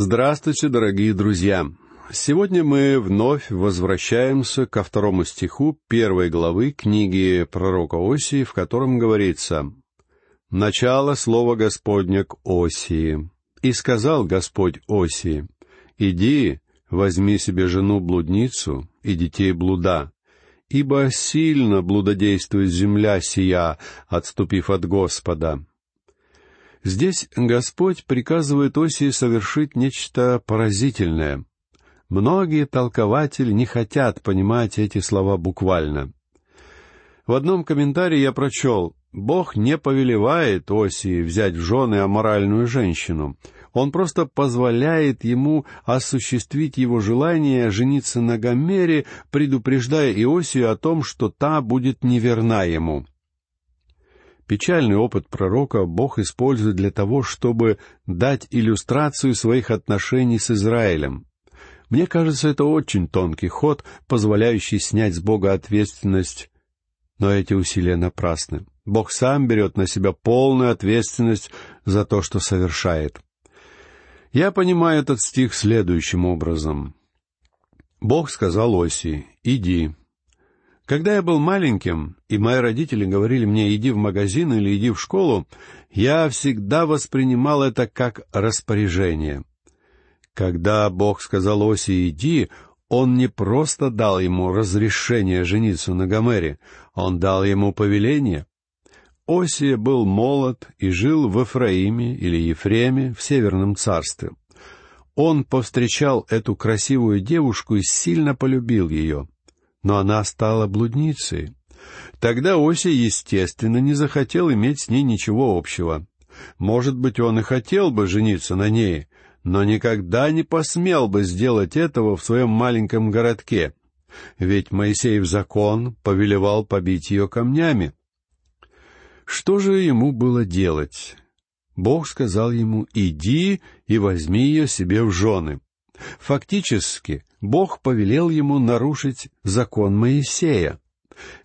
Здравствуйте, дорогие друзья! Сегодня мы вновь возвращаемся ко второму стиху первой главы книги пророка Осии, в котором говорится «Начало слова Господня к Осии. И сказал Господь Осии, «Иди, возьми себе жену-блудницу и детей блуда, ибо сильно блудодействует земля сия, отступив от Господа». Здесь Господь приказывает Осии совершить нечто поразительное. Многие толкователи не хотят понимать эти слова буквально. В одном комментарии я прочел, Бог не повелевает Осии взять в жены аморальную женщину. Он просто позволяет ему осуществить его желание жениться на Гомере, предупреждая Иосию о том, что та будет неверна ему. Печальный опыт пророка Бог использует для того, чтобы дать иллюстрацию своих отношений с Израилем. Мне кажется, это очень тонкий ход, позволяющий снять с Бога ответственность. Но эти усилия напрасны. Бог сам берет на себя полную ответственность за то, что совершает. Я понимаю этот стих следующим образом. Бог сказал Оси, «Иди, когда я был маленьким, и мои родители говорили мне «иди в магазин» или «иди в школу», я всегда воспринимал это как распоряжение. Когда Бог сказал Оси «иди», он не просто дал ему разрешение жениться на Гомере, он дал ему повеление. Осия был молод и жил в Эфраиме или Ефреме в Северном царстве. Он повстречал эту красивую девушку и сильно полюбил ее но она стала блудницей. Тогда Ося, естественно, не захотел иметь с ней ничего общего. Может быть, он и хотел бы жениться на ней, но никогда не посмел бы сделать этого в своем маленьком городке, ведь Моисеев закон повелевал побить ее камнями. Что же ему было делать? Бог сказал ему, «Иди и возьми ее себе в жены». Фактически, Бог повелел ему нарушить закон Моисея.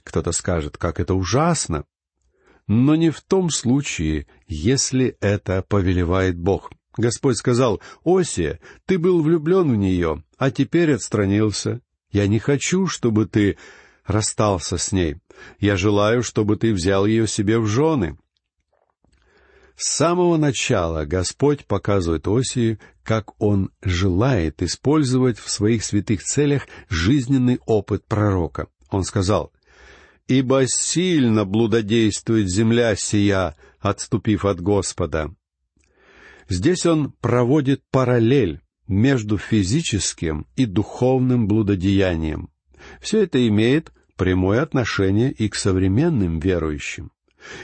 Кто-то скажет, как это ужасно. Но не в том случае, если это повелевает Бог. Господь сказал, «Осия, ты был влюблен в нее, а теперь отстранился. Я не хочу, чтобы ты расстался с ней. Я желаю, чтобы ты взял ее себе в жены. С самого начала Господь показывает Осии, как Он желает использовать в своих святых целях жизненный опыт пророка. Он сказал, «Ибо сильно блудодействует земля сия, отступив от Господа». Здесь он проводит параллель между физическим и духовным блудодеянием. Все это имеет прямое отношение и к современным верующим.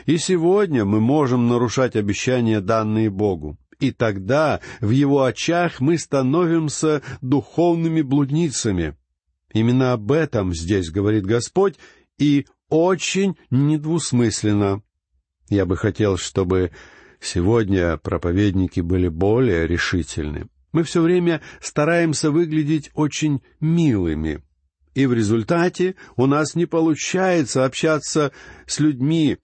И сегодня мы можем нарушать обещания, данные Богу. И тогда в Его очах мы становимся духовными блудницами. Именно об этом здесь говорит Господь, и очень недвусмысленно. Я бы хотел, чтобы сегодня проповедники были более решительны. Мы все время стараемся выглядеть очень милыми, и в результате у нас не получается общаться с людьми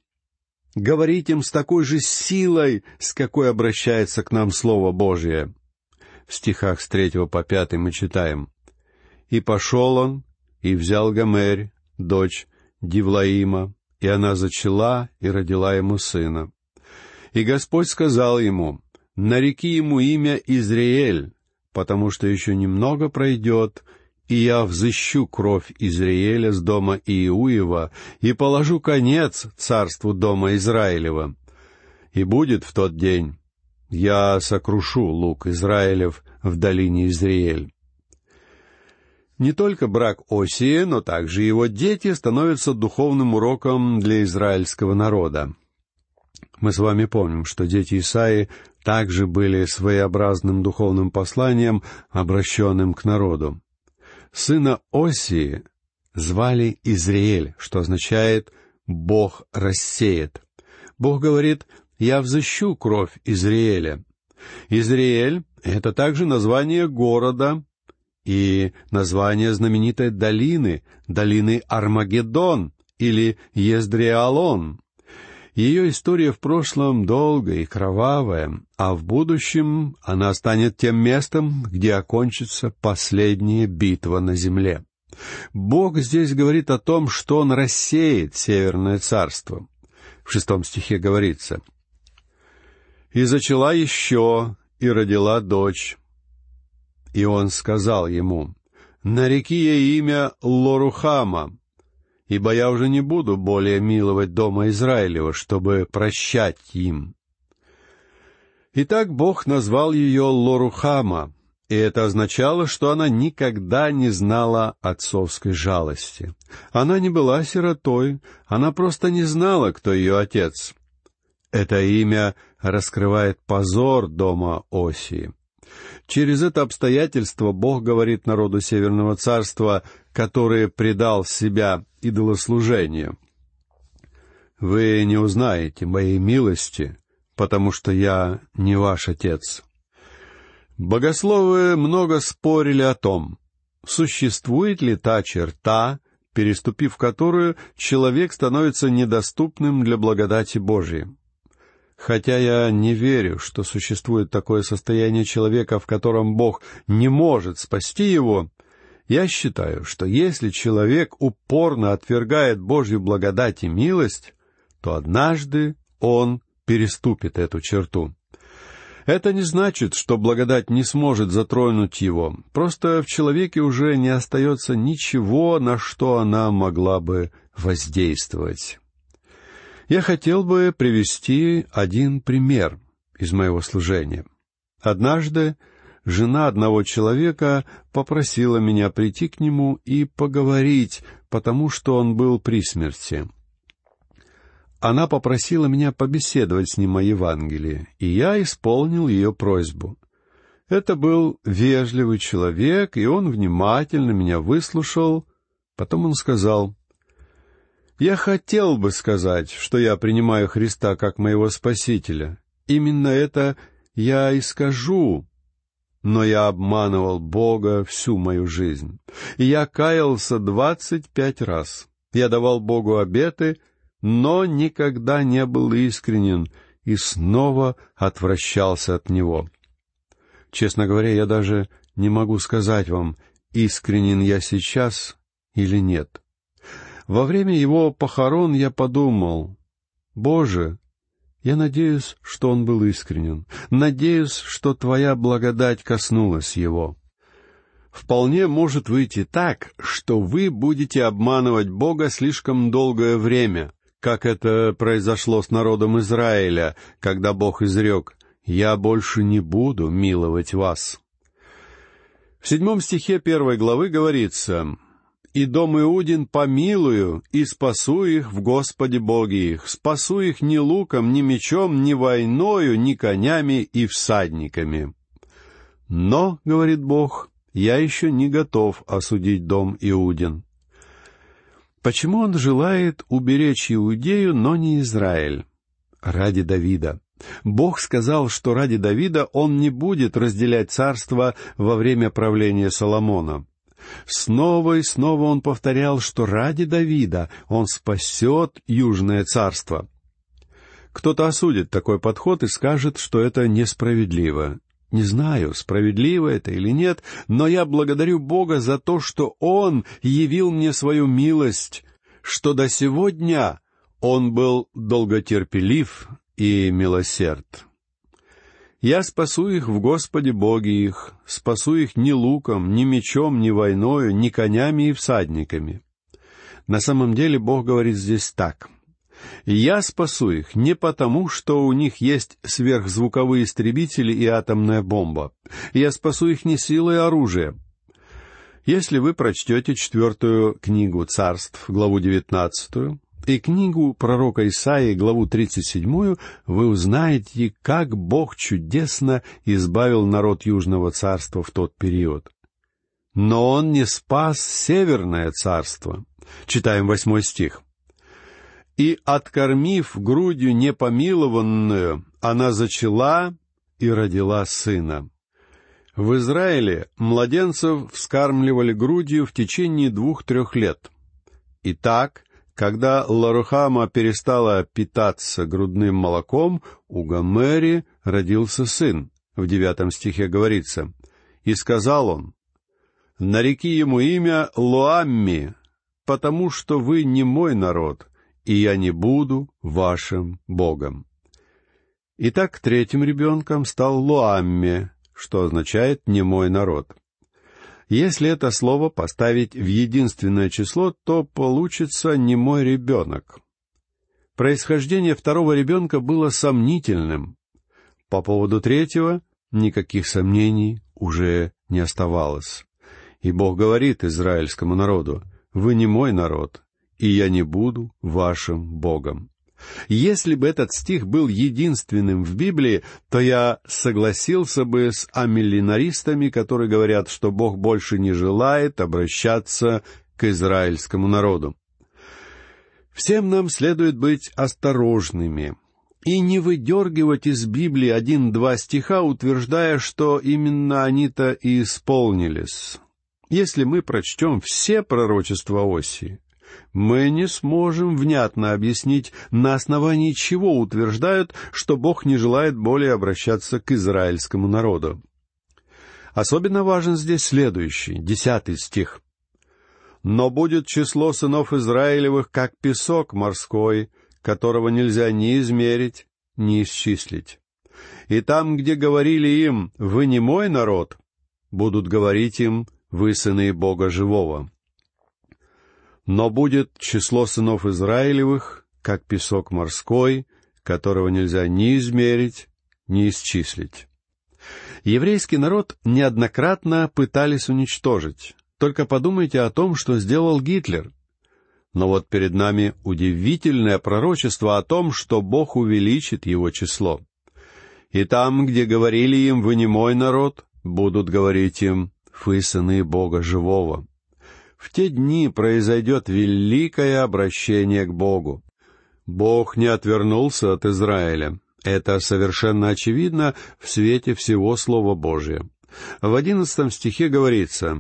говорить им с такой же силой, с какой обращается к нам Слово Божие. В стихах с третьего по пятый мы читаем. «И пошел он, и взял Гомерь, дочь Дивлаима, и она зачала и родила ему сына. И Господь сказал ему, «Нареки ему имя Израиль, потому что еще немного пройдет, и я взыщу кровь Израиля с дома Иуева и положу конец царству дома Израилева. И будет в тот день, я сокрушу лук Израилев в долине Израиль. Не только брак Осии, но также его дети становятся духовным уроком для израильского народа. Мы с вами помним, что дети Исаи также были своеобразным духовным посланием, обращенным к народу. Сына Осии звали Израиль, что означает «Бог рассеет». Бог говорит «Я взыщу кровь Израиля». Израиль — это также название города и название знаменитой долины, долины Армагеддон или Ездриалон. Ее история в прошлом долгая и кровавая, а в будущем она станет тем местом, где окончится последняя битва на земле. Бог здесь говорит о том, что Он рассеет Северное Царство. В шестом стихе говорится, «И зачала еще, и родила дочь. И он сказал ему, «Нареки ей имя Лорухама, ибо я уже не буду более миловать дома Израилева, чтобы прощать им». Итак, Бог назвал ее Лорухама, и это означало, что она никогда не знала отцовской жалости. Она не была сиротой, она просто не знала, кто ее отец. Это имя раскрывает позор дома Осии. Через это обстоятельство Бог говорит народу Северного Царства, который предал себя идолослужению. «Вы не узнаете моей милости, потому что я не ваш отец». Богословы много спорили о том, существует ли та черта, переступив которую человек становится недоступным для благодати Божией. Хотя я не верю, что существует такое состояние человека, в котором Бог не может спасти его, я считаю, что если человек упорно отвергает Божью благодать и милость, то однажды он переступит эту черту. Это не значит, что благодать не сможет затронуть его. Просто в человеке уже не остается ничего, на что она могла бы воздействовать. Я хотел бы привести один пример из моего служения. Однажды жена одного человека попросила меня прийти к нему и поговорить, потому что он был при смерти она попросила меня побеседовать с ним о Евангелии, и я исполнил ее просьбу. Это был вежливый человек, и он внимательно меня выслушал. Потом он сказал, «Я хотел бы сказать, что я принимаю Христа как моего Спасителя. Именно это я и скажу, но я обманывал Бога всю мою жизнь. И я каялся двадцать пять раз. Я давал Богу обеты — но никогда не был искренен и снова отвращался от него. Честно говоря, я даже не могу сказать вам, искренен я сейчас или нет. Во время его похорон я подумал, «Боже, я надеюсь, что он был искренен. Надеюсь, что Твоя благодать коснулась его. Вполне может выйти так, что вы будете обманывать Бога слишком долгое время, как это произошло с народом Израиля, когда Бог изрек «Я больше не буду миловать вас». В седьмом стихе первой главы говорится «И дом Иудин помилую, и спасу их в Господе Боге их, спасу их ни луком, ни мечом, ни войною, ни конями и всадниками». Но, говорит Бог, я еще не готов осудить дом Иудин. Почему он желает уберечь Иудею, но не Израиль? Ради Давида. Бог сказал, что ради Давида он не будет разделять царство во время правления Соломона. Снова и снова он повторял, что ради Давида он спасет Южное царство. Кто-то осудит такой подход и скажет, что это несправедливо. Не знаю, справедливо это или нет, но я благодарю Бога за то, что Он явил мне свою милость, что до сегодня Он был долготерпелив и милосерд. Я спасу их в Господе Боге их, спасу их ни луком, ни мечом, ни войною, ни конями и всадниками. На самом деле Бог говорит здесь так. Я спасу их не потому, что у них есть сверхзвуковые истребители и атомная бомба. Я спасу их не силой оружия. Если вы прочтете четвертую книгу царств, главу девятнадцатую, и книгу пророка Исаии, главу тридцать седьмую, вы узнаете, как Бог чудесно избавил народ Южного царства в тот период. Но он не спас Северное царство. Читаем восьмой стих и, откормив грудью непомилованную, она зачала и родила сына. В Израиле младенцев вскармливали грудью в течение двух-трех лет. И так Когда Ларухама перестала питаться грудным молоком, у Гомери родился сын. В девятом стихе говорится, «И сказал он, «Нареки ему имя Луамми, потому что вы не мой народ, и я не буду вашим Богом». Итак, третьим ребенком стал Луамми, что означает «не мой народ». Если это слово поставить в единственное число, то получится «не мой ребенок». Происхождение второго ребенка было сомнительным. По поводу третьего никаких сомнений уже не оставалось. И Бог говорит израильскому народу, «Вы не мой народ, и я не буду вашим Богом». Если бы этот стих был единственным в Библии, то я согласился бы с амиллинаристами, которые говорят, что Бог больше не желает обращаться к израильскому народу. Всем нам следует быть осторожными и не выдергивать из Библии один-два стиха, утверждая, что именно они-то и исполнились. Если мы прочтем все пророчества Осии, мы не сможем внятно объяснить, на основании чего утверждают, что Бог не желает более обращаться к израильскому народу. Особенно важен здесь следующий, десятый стих. «Но будет число сынов Израилевых, как песок морской, которого нельзя ни измерить, ни исчислить. И там, где говорили им, «Вы не мой народ», будут говорить им, «Вы сыны Бога живого». Но будет число сынов Израилевых, как песок морской, которого нельзя ни измерить, ни исчислить. Еврейский народ неоднократно пытались уничтожить. Только подумайте о том, что сделал Гитлер. Но вот перед нами удивительное пророчество о том, что Бог увеличит его число. И там, где говорили им «Вы не мой народ», будут говорить им «Вы сыны Бога живого». В те дни произойдет великое обращение к Богу. Бог не отвернулся от Израиля. Это совершенно очевидно в свете всего Слова Божия. В одиннадцатом стихе говорится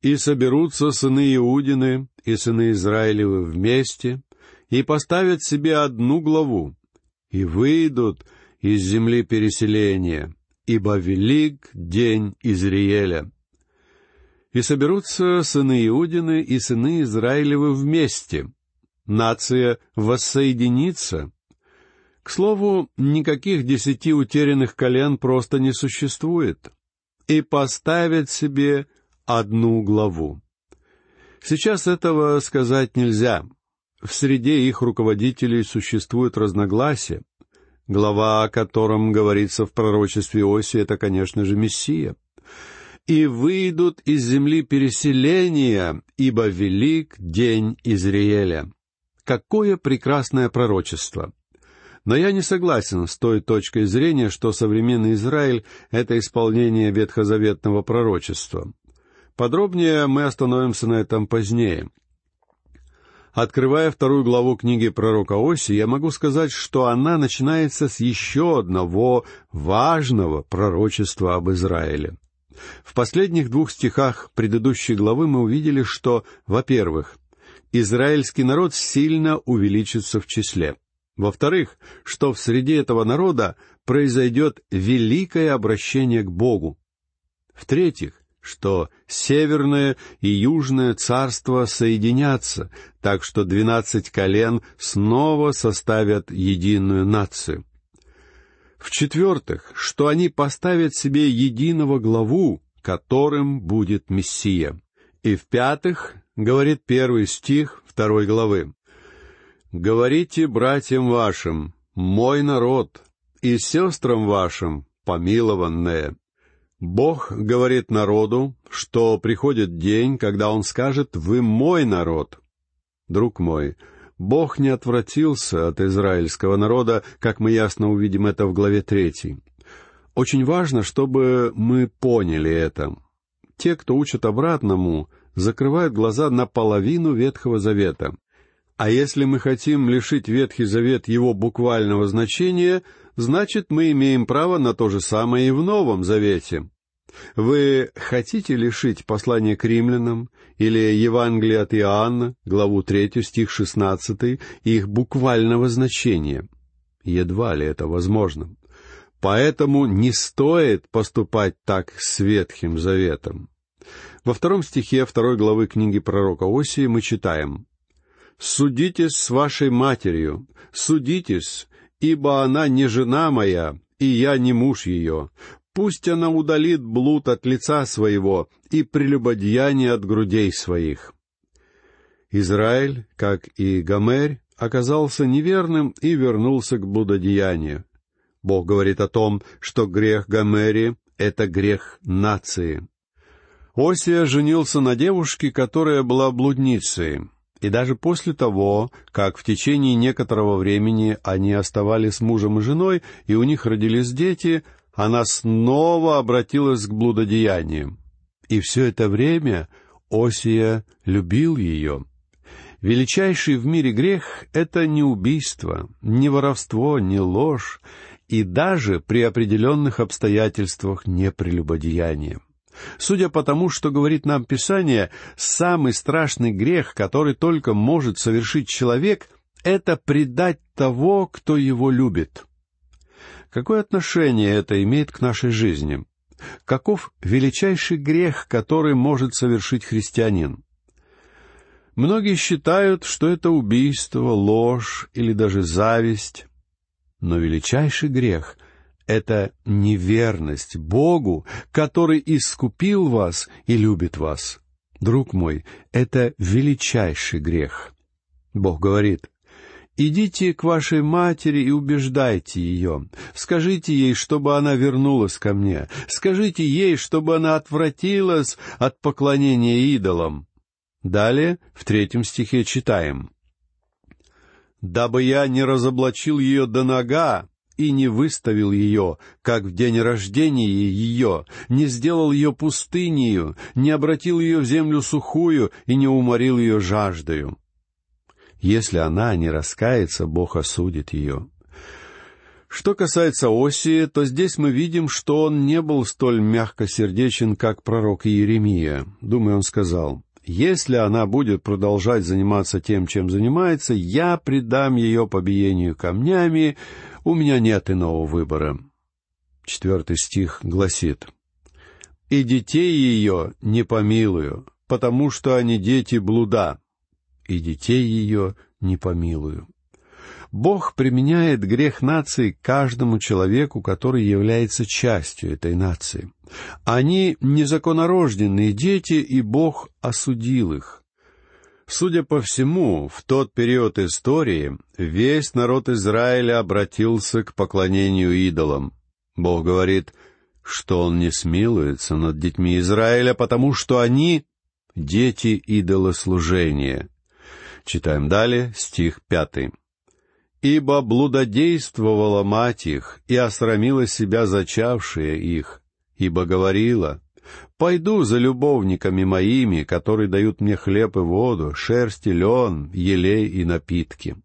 «И соберутся сыны Иудины и сыны Израилевы вместе, и поставят себе одну главу, и выйдут из земли переселения, ибо велик день Изриеля, и соберутся сыны Иудины и сыны Израилевы вместе. Нация воссоединится. К слову, никаких десяти утерянных колен просто не существует. И поставят себе одну главу. Сейчас этого сказать нельзя. В среде их руководителей существует разногласия. Глава, о котором говорится в пророчестве Оси, это, конечно же, Мессия и выйдут из земли переселения, ибо велик день Изриэля». Какое прекрасное пророчество! Но я не согласен с той точкой зрения, что современный Израиль — это исполнение ветхозаветного пророчества. Подробнее мы остановимся на этом позднее. Открывая вторую главу книги пророка Оси, я могу сказать, что она начинается с еще одного важного пророчества об Израиле. В последних двух стихах предыдущей главы мы увидели, что, во-первых, израильский народ сильно увеличится в числе. Во-вторых, что в среде этого народа произойдет великое обращение к Богу. В-третьих, что северное и южное царство соединятся, так что двенадцать колен снова составят единую нацию. В-четвертых, что они поставят себе единого главу, которым будет Мессия. И в-пятых, говорит первый стих второй главы, «Говорите братьям вашим, мой народ, и сестрам вашим, помилованные». Бог говорит народу, что приходит день, когда Он скажет «Вы мой народ». Друг мой, Бог не отвратился от израильского народа, как мы ясно увидим это в главе третьей. Очень важно, чтобы мы поняли это. Те, кто учат обратному, закрывают глаза на половину Ветхого Завета. А если мы хотим лишить Ветхий Завет его буквального значения, значит, мы имеем право на то же самое и в Новом Завете. Вы хотите лишить послание к римлянам или Евангелие от Иоанна, главу 3, стих 16, их буквального значения? Едва ли это возможно. Поэтому не стоит поступать так с Ветхим Заветом. Во втором стихе второй главы книги пророка Осии мы читаем «Судитесь с вашей матерью, судитесь, ибо она не жена моя, и я не муж ее. Пусть она удалит блуд от лица своего и прелюбодеяние от грудей своих». Израиль, как и Гомерь, оказался неверным и вернулся к блудодеянию. Бог говорит о том, что грех Гомери — это грех нации. Осия женился на девушке, которая была блудницей, и даже после того, как в течение некоторого времени они оставались мужем и женой, и у них родились дети, она снова обратилась к блудодеяниям. И все это время Осия любил ее. Величайший в мире грех — это не убийство, не воровство, не ложь, и даже при определенных обстоятельствах не прелюбодеяние. Судя по тому, что говорит нам Писание, самый страшный грех, который только может совершить человек, это предать того, кто его любит. Какое отношение это имеет к нашей жизни? Каков величайший грех, который может совершить христианин? Многие считают, что это убийство, ложь или даже зависть. Но величайший грех — это неверность Богу, который искупил вас и любит вас. Друг мой, это величайший грех. Бог говорит, «Идите к вашей матери и убеждайте ее. Скажите ей, чтобы она вернулась ко мне. Скажите ей, чтобы она отвратилась от поклонения идолам». Далее, в третьем стихе читаем дабы я не разоблачил ее до нога и не выставил ее, как в день рождения ее, не сделал ее пустынею, не обратил ее в землю сухую и не уморил ее жаждою. Если она не раскается, Бог осудит ее. Что касается Осии, то здесь мы видим, что он не был столь мягкосердечен, как пророк Иеремия. Думаю, он сказал, если она будет продолжать заниматься тем, чем занимается, я предам ее побиению камнями, у меня нет иного выбора. Четвертый стих гласит, «И детей ее не помилую, потому что они дети блуда, и детей ее не помилую». Бог применяет грех нации каждому человеку, который является частью этой нации. Они незаконнорожденные дети, и Бог осудил их. Судя по всему, в тот период истории весь народ Израиля обратился к поклонению идолам. Бог говорит, что Он не смилуется над детьми Израиля, потому что они — дети идолослужения. Читаем далее стих пятый ибо блудодействовала мать их и осрамила себя зачавшая их, ибо говорила, «Пойду за любовниками моими, которые дают мне хлеб и воду, шерсть и лен, елей и напитки».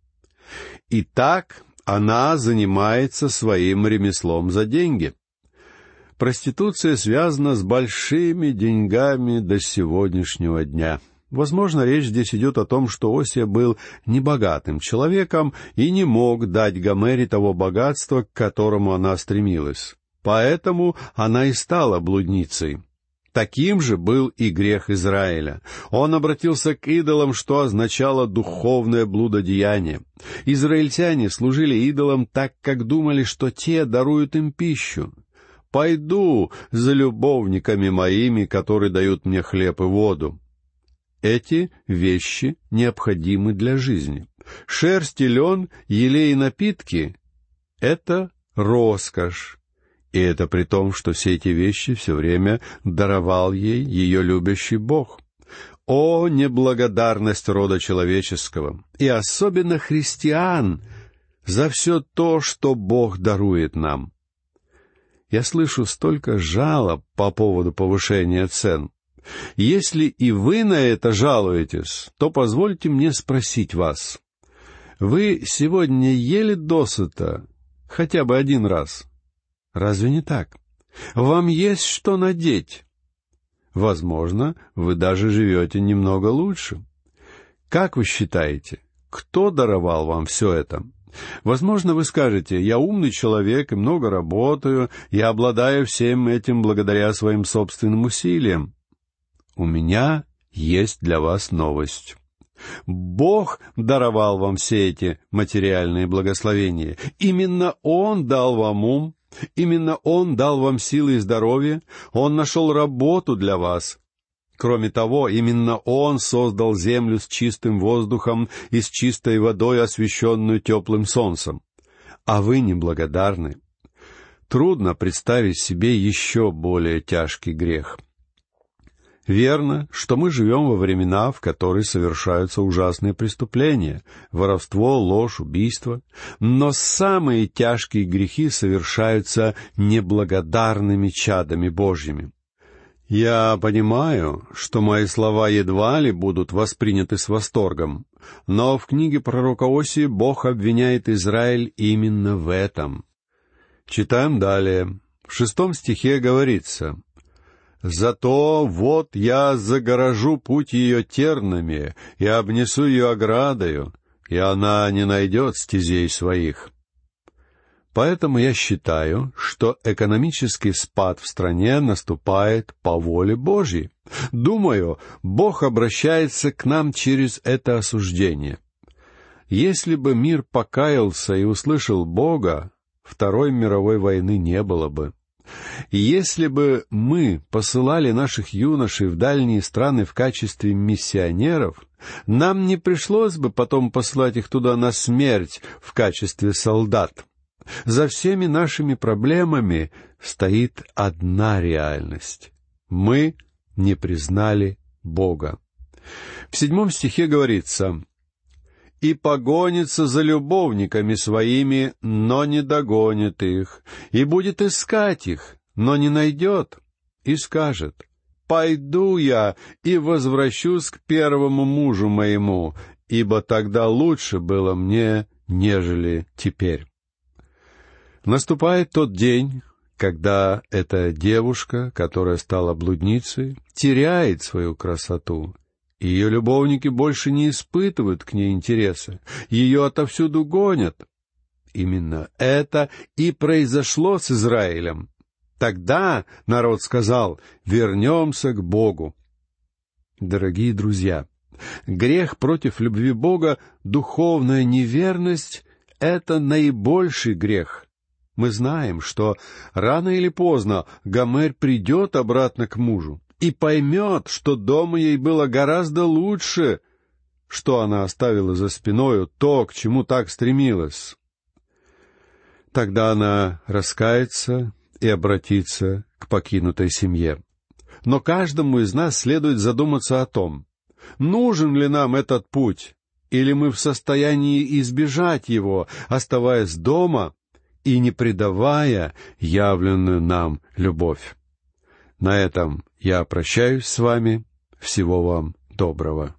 И так она занимается своим ремеслом за деньги. Проституция связана с большими деньгами до сегодняшнего дня — Возможно, речь здесь идет о том, что Осия был небогатым человеком и не мог дать Гомере того богатства, к которому она стремилась. Поэтому она и стала блудницей. Таким же был и грех Израиля. Он обратился к идолам, что означало духовное блудодеяние. Израильтяне служили идолам так, как думали, что те даруют им пищу. «Пойду за любовниками моими, которые дают мне хлеб и воду». Эти вещи необходимы для жизни. Шерсть и лен, елей и напитки — это роскошь. И это при том, что все эти вещи все время даровал ей ее любящий Бог. О, неблагодарность рода человеческого, и особенно христиан, за все то, что Бог дарует нам. Я слышу столько жалоб по поводу повышения цен. Если и вы на это жалуетесь, то позвольте мне спросить вас. Вы сегодня ели досыта хотя бы один раз? Разве не так? Вам есть что надеть. Возможно, вы даже живете немного лучше. Как вы считаете, кто даровал вам все это? Возможно, вы скажете, я умный человек и много работаю, я обладаю всем этим благодаря своим собственным усилиям. У меня есть для вас новость. Бог даровал вам все эти материальные благословения. Именно Он дал вам ум, именно Он дал вам силы и здоровье, Он нашел работу для вас. Кроме того, именно Он создал землю с чистым воздухом и с чистой водой, освещенную теплым солнцем. А вы неблагодарны. Трудно представить себе еще более тяжкий грех — Верно, что мы живем во времена, в которые совершаются ужасные преступления — воровство, ложь, убийство. Но самые тяжкие грехи совершаются неблагодарными чадами Божьими. Я понимаю, что мои слова едва ли будут восприняты с восторгом, но в книге пророка Осии Бог обвиняет Израиль именно в этом. Читаем далее. В шестом стихе говорится — Зато вот я загорожу путь ее тернами и обнесу ее оградою, и она не найдет стезей своих. Поэтому я считаю, что экономический спад в стране наступает по воле Божьей. Думаю, Бог обращается к нам через это осуждение. Если бы мир покаялся и услышал Бога, Второй мировой войны не было бы. Если бы мы посылали наших юношей в дальние страны в качестве миссионеров, нам не пришлось бы потом послать их туда на смерть в качестве солдат. За всеми нашими проблемами стоит одна реальность. Мы не признали Бога. В седьмом стихе говорится и погонится за любовниками своими, но не догонит их, и будет искать их, но не найдет, и скажет, «Пойду я и возвращусь к первому мужу моему, ибо тогда лучше было мне, нежели теперь». Наступает тот день, когда эта девушка, которая стала блудницей, теряет свою красоту ее любовники больше не испытывают к ней интереса, ее отовсюду гонят. Именно это и произошло с Израилем. Тогда народ сказал «вернемся к Богу». Дорогие друзья, грех против любви Бога, духовная неверность — это наибольший грех. Мы знаем, что рано или поздно Гомер придет обратно к мужу и поймет, что дома ей было гораздо лучше, что она оставила за спиною то, к чему так стремилась. Тогда она раскается и обратится к покинутой семье. Но каждому из нас следует задуматься о том, нужен ли нам этот путь, или мы в состоянии избежать его, оставаясь дома и не предавая явленную нам любовь. На этом я прощаюсь с вами. Всего вам доброго.